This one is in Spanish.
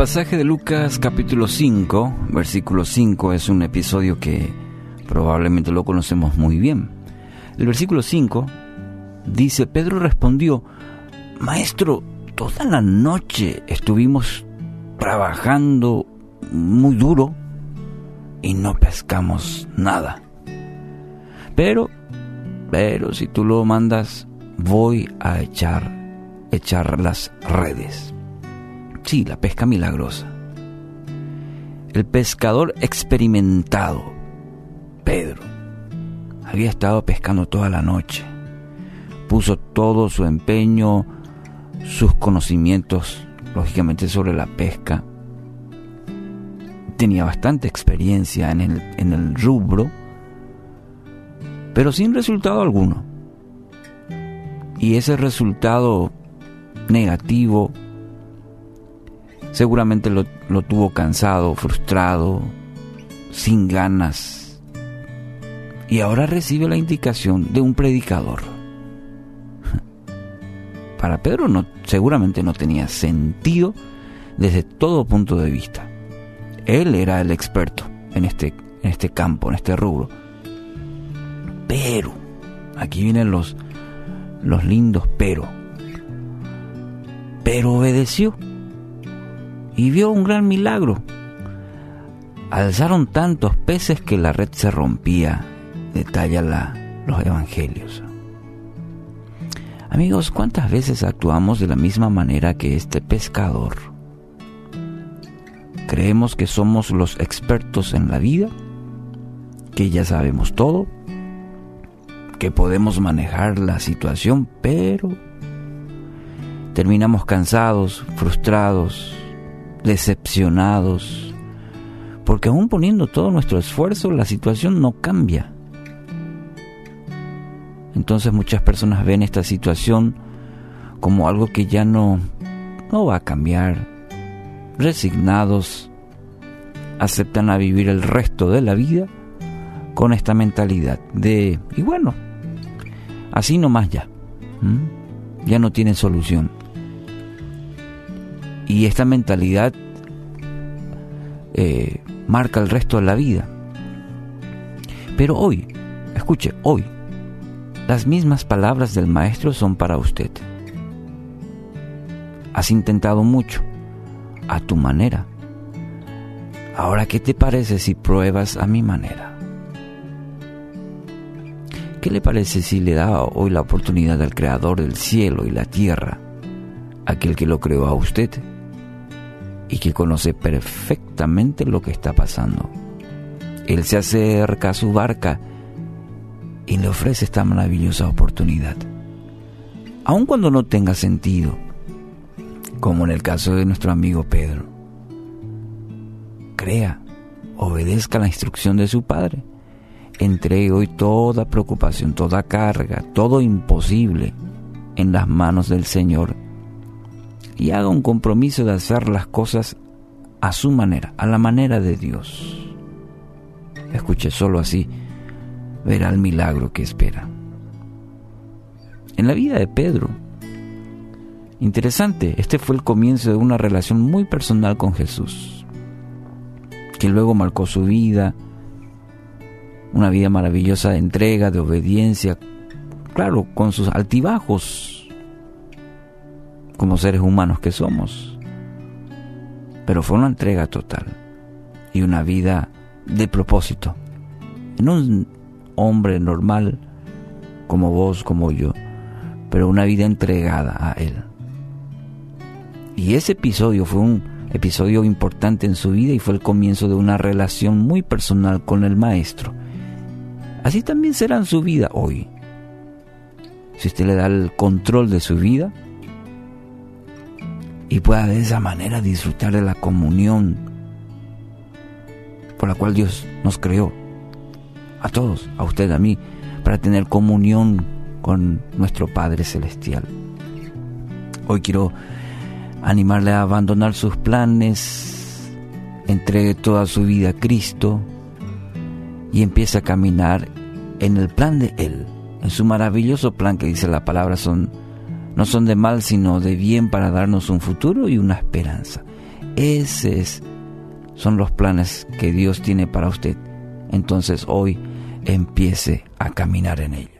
pasaje de Lucas capítulo 5, versículo 5 es un episodio que probablemente lo conocemos muy bien. El versículo 5 dice, Pedro respondió, Maestro, toda la noche estuvimos trabajando muy duro y no pescamos nada. Pero, pero si tú lo mandas, voy a echar, echar las redes. Sí, la pesca milagrosa. El pescador experimentado, Pedro, había estado pescando toda la noche. Puso todo su empeño, sus conocimientos, lógicamente, sobre la pesca. Tenía bastante experiencia en el, en el rubro, pero sin resultado alguno. Y ese resultado negativo Seguramente lo, tuvo cansado, frustrado, sin ganas. Y ahora recibe la indicación de un predicador. Para Pedro no, seguramente no tenía sentido desde todo punto de vista. Él era el experto en este, en este campo, en este rubro. Pero, aquí vienen los, los lindos pero. Pero obedeció y vio un gran milagro. Alzaron tantos peces que la red se rompía, detalla la, los evangelios. Amigos, ¿cuántas veces actuamos de la misma manera que este pescador? Creemos que somos los expertos en la vida, que ya sabemos todo, que podemos manejar la situación, pero terminamos cansados, frustrados, decepcionados, porque aún poniendo todo nuestro esfuerzo, la situación no cambia. Entonces muchas personas ven esta situación como algo que ya no, no va a cambiar. Resignados, aceptan a vivir el resto de la vida con esta mentalidad de, y bueno, así nomás ya, ya no tienen solución. Y esta mentalidad eh, marca el resto de la vida. Pero hoy, escuche, hoy, las mismas palabras del Maestro son para usted. Has intentado mucho, a tu manera. Ahora, ¿qué te parece si pruebas a mi manera? ¿Qué le parece si le da hoy la oportunidad al Creador del cielo y la tierra, aquel que lo creó a usted? Y que conoce perfectamente lo que está pasando. Él se acerca a su barca y le ofrece esta maravillosa oportunidad. Aun cuando no tenga sentido, como en el caso de nuestro amigo Pedro. Crea, obedezca la instrucción de su Padre. Entregue hoy toda preocupación, toda carga, todo imposible en las manos del Señor y haga un compromiso de hacer las cosas a su manera, a la manera de Dios. Escuche, solo así verá el milagro que espera. En la vida de Pedro, interesante, este fue el comienzo de una relación muy personal con Jesús, que luego marcó su vida, una vida maravillosa de entrega, de obediencia, claro, con sus altibajos, como seres humanos que somos. Pero fue una entrega total y una vida de propósito. En un hombre normal como vos, como yo, pero una vida entregada a Él. Y ese episodio fue un episodio importante en su vida y fue el comienzo de una relación muy personal con el Maestro. Así también será en su vida hoy. Si usted le da el control de su vida, y pueda de esa manera disfrutar de la comunión por la cual Dios nos creó, a todos, a usted, a mí, para tener comunión con nuestro Padre Celestial. Hoy quiero animarle a abandonar sus planes, entregue toda su vida a Cristo y empiece a caminar en el plan de Él, en su maravilloso plan que dice la palabra son no son de mal, sino de bien para darnos un futuro y una esperanza. Esos son los planes que Dios tiene para usted. Entonces hoy empiece a caminar en ello.